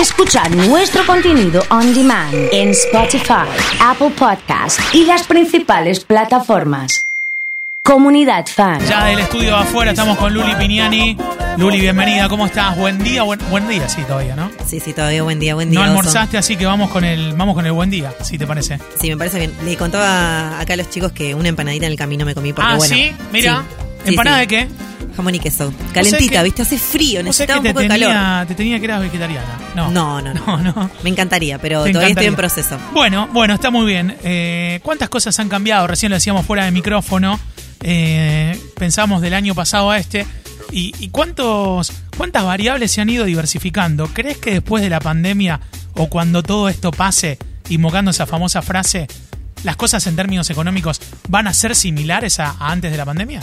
escuchar nuestro contenido on demand en Spotify, Apple Podcast y las principales plataformas. Comunidad Fan. Ya del estudio afuera estamos con Luli Pignani. Luli, bienvenida, ¿cómo estás? Buen día, buen, buen día, sí, todavía, ¿no? Sí, sí, todavía buen día, buen día. No Oso. almorzaste, así que vamos con el, vamos con el buen día, si te parece. Sí, me parece bien. Le contaba acá a los chicos que una empanadita en el camino me comí porque ah, bueno. sí, mira. Sí, ¿Empanada sí, de qué? Jamón y queso. que- Calentita, ¿viste? Hace frío, O sea necesitaba un te poco de calor. te tenía que eras vegetariana. No, No, no, no. no. no. Me encantaría, pero Te todavía estoy en proceso. Bueno, bueno, está muy bien. Eh, ¿Cuántas cosas han cambiado? Recién lo decíamos fuera de micrófono. Eh, pensamos del año pasado a este. ¿Y, y cuántos, cuántas variables se han ido diversificando? ¿Crees que después de la pandemia o cuando todo esto pase, invocando esa famosa frase, las cosas en términos económicos van a ser similares a, a antes de la pandemia?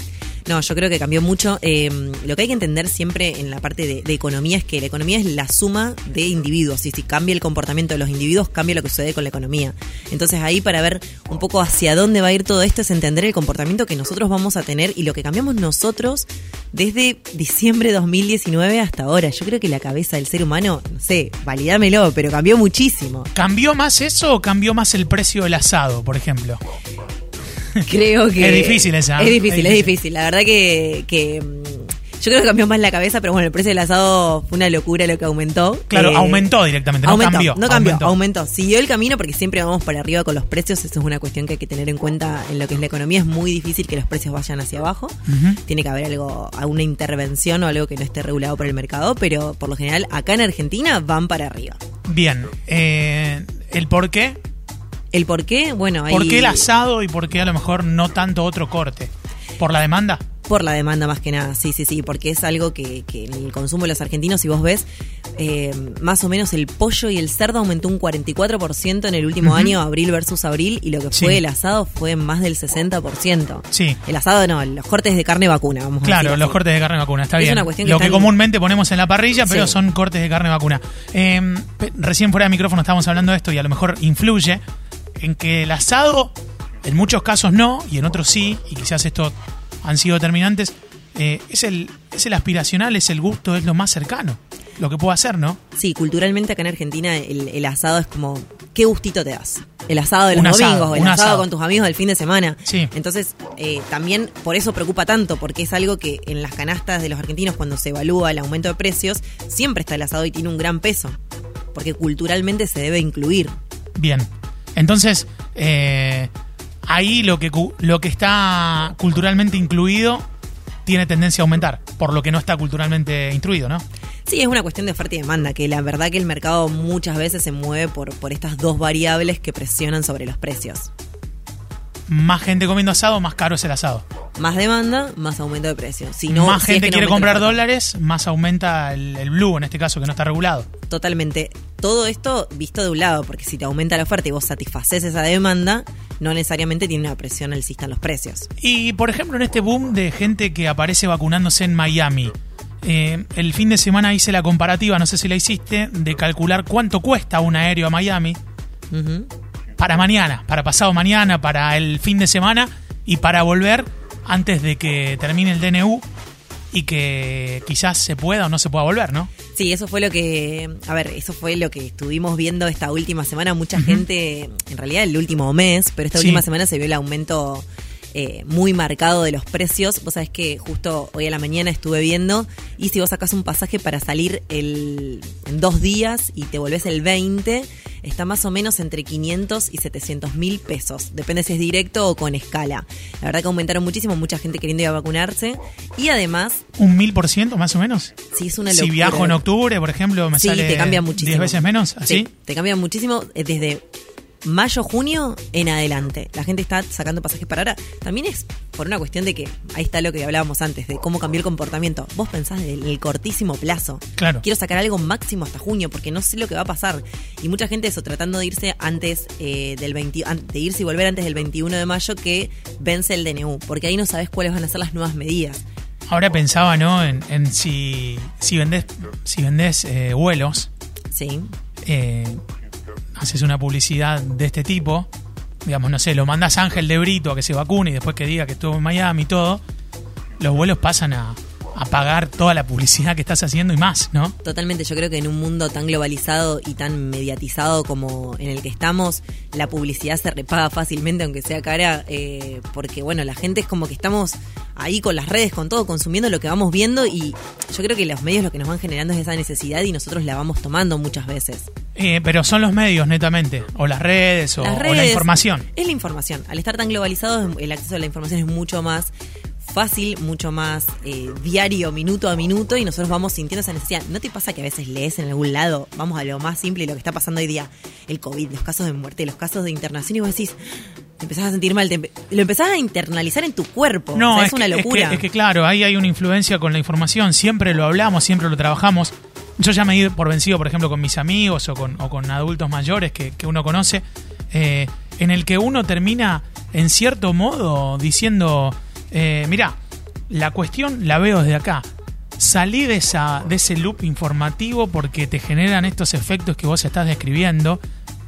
No, yo creo que cambió mucho. Eh, lo que hay que entender siempre en la parte de, de economía es que la economía es la suma de individuos. Y si cambia el comportamiento de los individuos, cambia lo que sucede con la economía. Entonces ahí para ver un poco hacia dónde va a ir todo esto es entender el comportamiento que nosotros vamos a tener y lo que cambiamos nosotros desde diciembre de 2019 hasta ahora. Yo creo que la cabeza del ser humano, no sé, validámelo, pero cambió muchísimo. ¿Cambió más eso o cambió más el precio del asado, por ejemplo? Creo que. Es difícil esa, Es ¿eh? difícil, Es es difícil. La verdad que. que, mm, yo creo que cambió más la cabeza, pero bueno, el precio del asado fue una locura lo que aumentó. Claro, Eh, aumentó directamente, no aumentó, cambió, No cambió, aumentó. aumentó. Siguió el camino porque siempre vamos para arriba con los precios. Eso es una cuestión que hay que tener en cuenta en lo que es la economía. Es muy difícil que los precios vayan hacia abajo. Tiene que haber algo, alguna intervención o algo que no esté regulado por el mercado, pero por lo general acá en Argentina van para arriba. Bien, eh, ¿el por qué? ¿El por qué? Bueno, ahí... ¿Por qué el asado y por qué a lo mejor no tanto otro corte? ¿Por la demanda? Por la demanda más que nada, sí, sí, sí, porque es algo que, que en el consumo de los argentinos, si vos ves, eh, más o menos el pollo y el cerdo aumentó un 44% en el último año, abril versus abril, y lo que Sí. fue el asado fue más del 60%. Sí. El asado no, los cortes de carne vacuna, vamos a Claro, los cortes de carne vacuna, está Es bien. una cuestión que Lo que están- comúnmente ponemos en la parrilla, pero Sí. son cortes de carne vacuna. Eh, recién fuera de micrófono estábamos hablando de esto y a lo mejor influye en que el asado, en muchos casos no, y en otros sí, y quizás estos han sido determinantes, eh, es, el, es el aspiracional, es el gusto, es lo más cercano, lo que puedo hacer, ¿no? Sí, culturalmente acá en Argentina el, el asado es como, ¿qué gustito te das? El asado de los Un domingos, el asado. con tus amigos del fin de semana. Sí. Entonces, eh, también por eso preocupa tanto, porque es algo que en las canastas de los argentinos, cuando se evalúa el aumento de precios, siempre está el asado y tiene un gran peso, porque culturalmente se debe incluir. Bien. Entonces, eh, ahí lo que, lo que está culturalmente incluido tiene tendencia a aumentar, por lo que no está culturalmente instruido, ¿no? Sí, es una cuestión de oferta y demanda, que la verdad que el mercado muchas veces se mueve por, por estas dos variables que presionan sobre los precios. Más gente comiendo asado, más caro es el asado. Más demanda, más aumento de precios. Si no, más si es gente que no quiere comprar dólares, más aumenta el, el blue, en este caso, que no está regulado. Totalmente. Todo esto visto de un lado, porque si te aumenta la oferta y vos satisfaces esa demanda, no necesariamente tiene una presión alcista en los precios. Y, por ejemplo, en este boom de gente que aparece vacunándose en Miami, eh, el fin de semana hice la comparativa, no sé si la hiciste, de calcular cuánto cuesta un aéreo a Miami para mañana, para pasado mañana, para el fin de semana y para volver antes de que termine el DNU y que quizás se pueda o no se pueda volver, ¿no? Sí, eso fue lo que, a ver, eso fue lo que estuvimos viendo esta última semana. Mucha gente, en realidad el último mes, pero esta Sí. última semana se vio el aumento eh, muy marcado de los precios. Vos sabés que justo hoy a la mañana estuve viendo y si vos sacás un pasaje para salir el, en dos días y te volvés el 20, está más o menos entre 500 y 700 mil pesos. Depende si es directo o con escala. La verdad que aumentaron muchísimo, mucha gente queriendo ir a vacunarse. Y además, ¿Un mil por ciento más o menos? sí es una Si locura. viajo en octubre, por ejemplo, me Sí, sale te cambia muchísimo. 10 veces menos, ¿así? Sí, te cambia muchísimo eh, desde mayo, junio en adelante. La gente está sacando pasajes para ahora. También es por una cuestión de que, ahí está lo que hablábamos antes, de cómo cambió el comportamiento. Vos pensás en el cortísimo plazo. Claro. Quiero sacar algo máximo hasta junio porque no sé lo que va a pasar. Y mucha gente eso, tratando de irse antes eh, del 20, an- de irse y volver antes del 21 de mayo que vence el DNU. Porque ahí no sabes cuáles van a ser las nuevas medidas. Ahora pensaba, ¿no? En, en si, si vendés, si vendés eh, vuelos, Sí. eh, haces una publicidad de este tipo, digamos, no sé, lo mandas a Ángel de Brito a que se vacune y después que diga que estuvo en Miami y todo, los vuelos pasan a, a pagar toda la publicidad que estás haciendo y más, ¿no? Totalmente, yo creo que en un mundo tan globalizado y tan mediatizado como en el que estamos, la publicidad se repaga fácilmente, aunque sea cara, eh, porque bueno, la gente es como que estamos ahí con las redes, con todo, consumiendo lo que vamos viendo y yo creo que los medios lo que nos van generando es esa necesidad y nosotros la vamos tomando muchas veces. Eh, pero son los medios, netamente, o las redes, o, Las o la información. Es la información. Al estar tan globalizado, el acceso a la información es mucho más fácil, mucho más eh, diario, minuto a minuto, y nosotros vamos sintiendo esa necesidad. ¿No te pasa que a veces lees en algún lado, vamos a lo más simple, lo que está pasando hoy día, el COVID, los casos de muerte, los casos de internación, y vos decís, te empezás a sentir mal, te lo empezás a internalizar en tu cuerpo. No, O sea, es, es, una que, es que- locura. Es que, claro, ahí hay una influencia con la información. Siempre lo hablamos, siempre lo trabajamos. Yo ya me he ido por vencido, por ejemplo, con mis amigos o con, o con adultos mayores que, que uno conoce, eh, en el que uno termina, en cierto modo, diciendo, eh, mira, la cuestión la veo desde acá. Salí de, esa, de ese loop informativo porque te generan estos efectos que vos estás describiendo.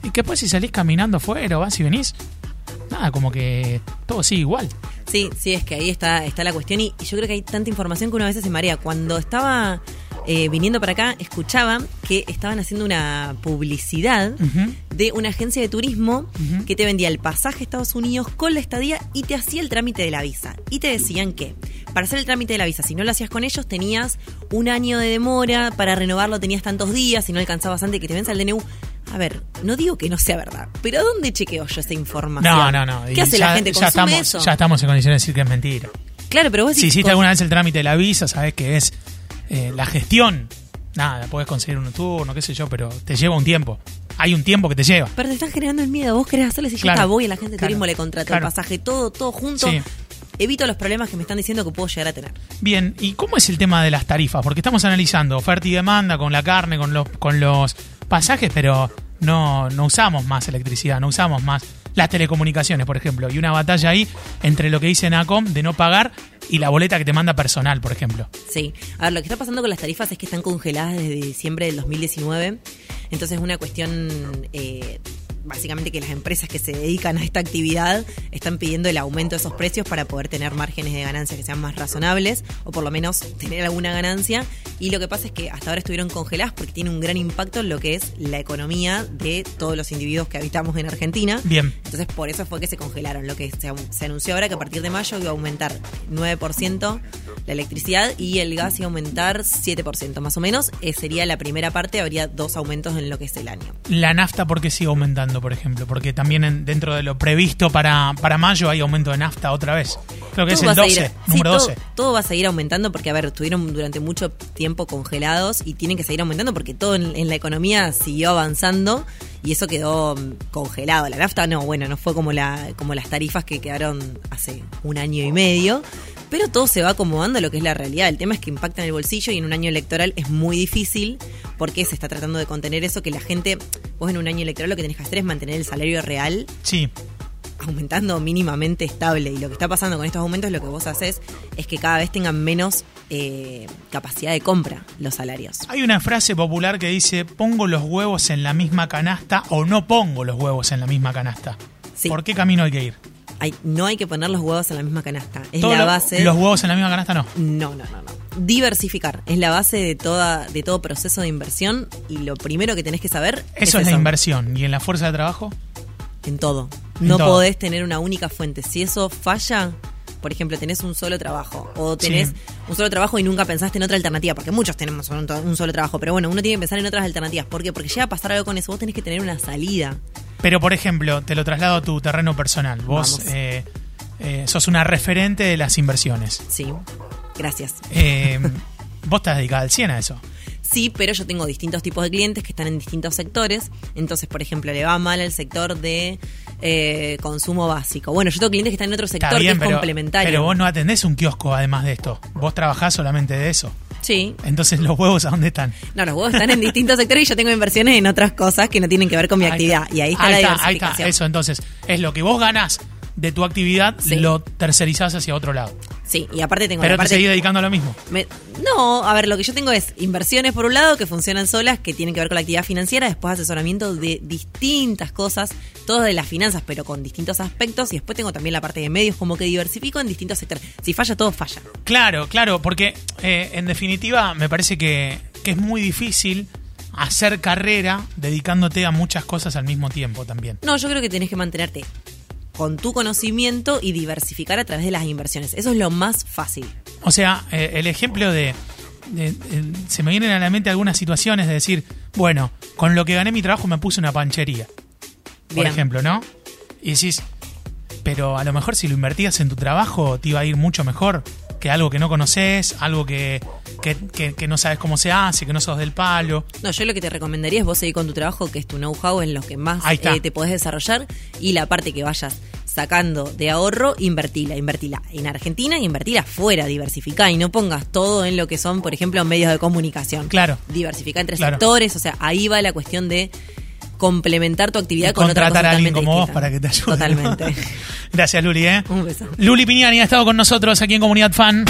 Y que después si salís caminando afuera o vas y venís, nada, como que todo sigue igual. Sí, sí, es que ahí está, está la cuestión y, y yo creo que hay tanta información que una vez se marea. Cuando estaba eh, viniendo para acá, escuchaba que estaban haciendo una publicidad de una agencia de turismo que te vendía el pasaje a Estados Unidos con la estadía y te hacía el trámite de la visa. Y te decían que para hacer el trámite de la visa, si no lo hacías con ellos, tenías un año de demora, para renovarlo tenías tantos días, si no alcanzabas antes que te venza el DNU. A ver, no digo que no sea verdad, pero ¿dónde chequeo yo esa información? No, no, no. ¿Qué Y hace ya- la gente? Ya ¿Consume estamos, eso? ya estamos en condiciones de decir que es mentira. Claro, pero vos Si hiciste con- alguna vez el trámite de la visa, sabes que es eh, la gestión. Nada, puedes conseguir un turno, qué sé yo, pero te lleva un tiempo. Hay un tiempo que te lleva. Pero te están generando el miedo. Vos querés hacerle si Claro, yo voy a la gente de claro, turismo, le contrato claro. el pasaje, todo, todo junto. Sí. Evito los problemas que me están diciendo que puedo llegar a tener. Bien, ¿y cómo es el tema de las tarifas? Porque estamos analizando oferta y demanda con la carne, con los, con los pasajes, pero no, no usamos más electricidad, no usamos más las telecomunicaciones, por ejemplo. Y una batalla ahí entre lo que dice NACOM de no pagar y la boleta que te manda personal, por ejemplo. Sí. A ver, lo que está pasando con las tarifas es que están congeladas desde diciembre del 2019. Entonces es una cuestión, eh, básicamente, que las empresas que se dedican a esta actividad están pidiendo el aumento de esos precios para poder tener márgenes de ganancia que sean más razonables o por lo menos tener alguna ganancia. Y lo que pasa es que hasta ahora estuvieron congeladas porque tiene un gran impacto en lo que es la economía de todos los individuos que habitamos en Argentina. Bien. Entonces por eso fue que se congelaron. Lo que se, se anunció ahora que a partir de mayo iba a aumentar 9% la electricidad y el gas iba a aumentar 7% más o menos. Eh, sería la primera parte, habría dos aumentos en lo que es el año. La nafta, ¿por qué sigue aumentando, por ejemplo? Porque también en- dentro de lo previsto para, para mayo hay aumento de nafta otra vez. Creo que es Todo el va a 12, seguir- número sí, todo- 12. Todo, va a seguir aumentando porque, a ver, estuvieron durante mucho tiempo congelados y tienen que seguir aumentando porque todo en, en la economía siguió avanzando y eso quedó mm, congelado. La nafta no, bueno, no fue como, la, como las tarifas que quedaron hace un año y medio. Pero todo se va acomodando a lo que es la realidad. El tema es que impacta en el bolsillo y en un año electoral es muy difícil porque se está tratando de contener eso que la gente, vos en un año electoral lo que tenés que hacer es mantener el salario real Sí, aumentando mínimamente estable. Y lo que está pasando con estos aumentos, lo que vos haces es que cada vez tengan menos eh, capacidad de compra los salarios. Hay una frase popular que dice, pongo los huevos en la misma canasta o no pongo los huevos en la misma canasta. Sí. ¿Por qué camino hay que ir? Hay, no hay que poner los huevos en la misma canasta. Es Todo la lo- base. Los huevos en la misma canasta no. No, no, no, no. Diversificar es la base de toda de todo proceso de inversión y lo primero que tenés que saber Eso es, la inversión. ¿Y en la fuerza de trabajo? En todo. En no todo. podés tener una única fuente. Si eso falla, por ejemplo, tenés un solo trabajo o tenés Sí. un solo trabajo y nunca pensaste en otra alternativa, porque muchos tenemos un, un solo trabajo, pero bueno, uno tiene que pensar en otras alternativas. ¿Por qué? Porque llega a pasar algo con eso, vos tenés que tener una salida. Pero, por ejemplo, te lo traslado a tu terreno personal. Vos eh, eh, sos una referente de las inversiones. Sí. Gracias. Eh, vos estás dedicada al 100 a eso. Sí, pero yo tengo distintos tipos de clientes que están en distintos sectores. Entonces, por ejemplo, le va mal el sector de eh, consumo básico. Bueno, yo tengo clientes que están en otro sector Está bien, que es pero, complementario. pero vos no atendés un kiosco además de esto. Vos trabajás solamente de eso. Sí. Entonces, ¿los huevos a dónde están? No, los huevos están en distintos sectores y yo tengo inversiones en otras cosas que no tienen que ver con mi Ahí actividad. está. Y ahí está la ahí diversificación. está, eso entonces. Es lo que vos ganás de tu actividad, Sí. lo tercerizás hacia otro lado. Sí, y aparte tengo Pero la te parte seguís dedicando a lo mismo. Me- no, a ver, lo que yo tengo es inversiones por un lado que funcionan solas, que tienen que ver con la actividad financiera, después asesoramiento de distintas cosas, todo de las finanzas, pero con distintos aspectos, y después tengo también la parte de medios, como que diversifico en distintos sectores. Si falla todo, falla. Claro, claro, porque eh, en definitiva me parece que, que es muy difícil hacer carrera dedicándote a muchas cosas al mismo tiempo también. No, yo creo que tenés que mantenerte con tu conocimiento y diversificar a través de las inversiones. Eso es lo más fácil. O sea, eh, el ejemplo de, de- de- Se me vienen a la mente algunas situaciones de decir, bueno, con lo que gané mi trabajo me puse una panchería, por Bien. ejemplo, ¿no? Y decís, pero a lo mejor si lo invertías en tu trabajo te iba a ir mucho mejor que algo que no conoces, algo que, que, que- que no sabes cómo se hace, que no sos del palo. No, yo lo que te recomendaría es vos seguir con tu trabajo, que es tu know-how en lo que más eh, te podés desarrollar y la parte que vayas sacando de ahorro, invertila, invertila en Argentina y invertila fuera, diversifica y no pongas todo en lo que son, por ejemplo, medios de comunicación. Claro. Diversifica entre Claro. sectores, o sea, ahí va la cuestión de complementar tu actividad con otra cosa contratar a alguien como vos para que te ayude. Totalmente. Gracias, Luli, ¿eh? Un beso. Luli Piñani ha estado con nosotros aquí en Comunidad Fan.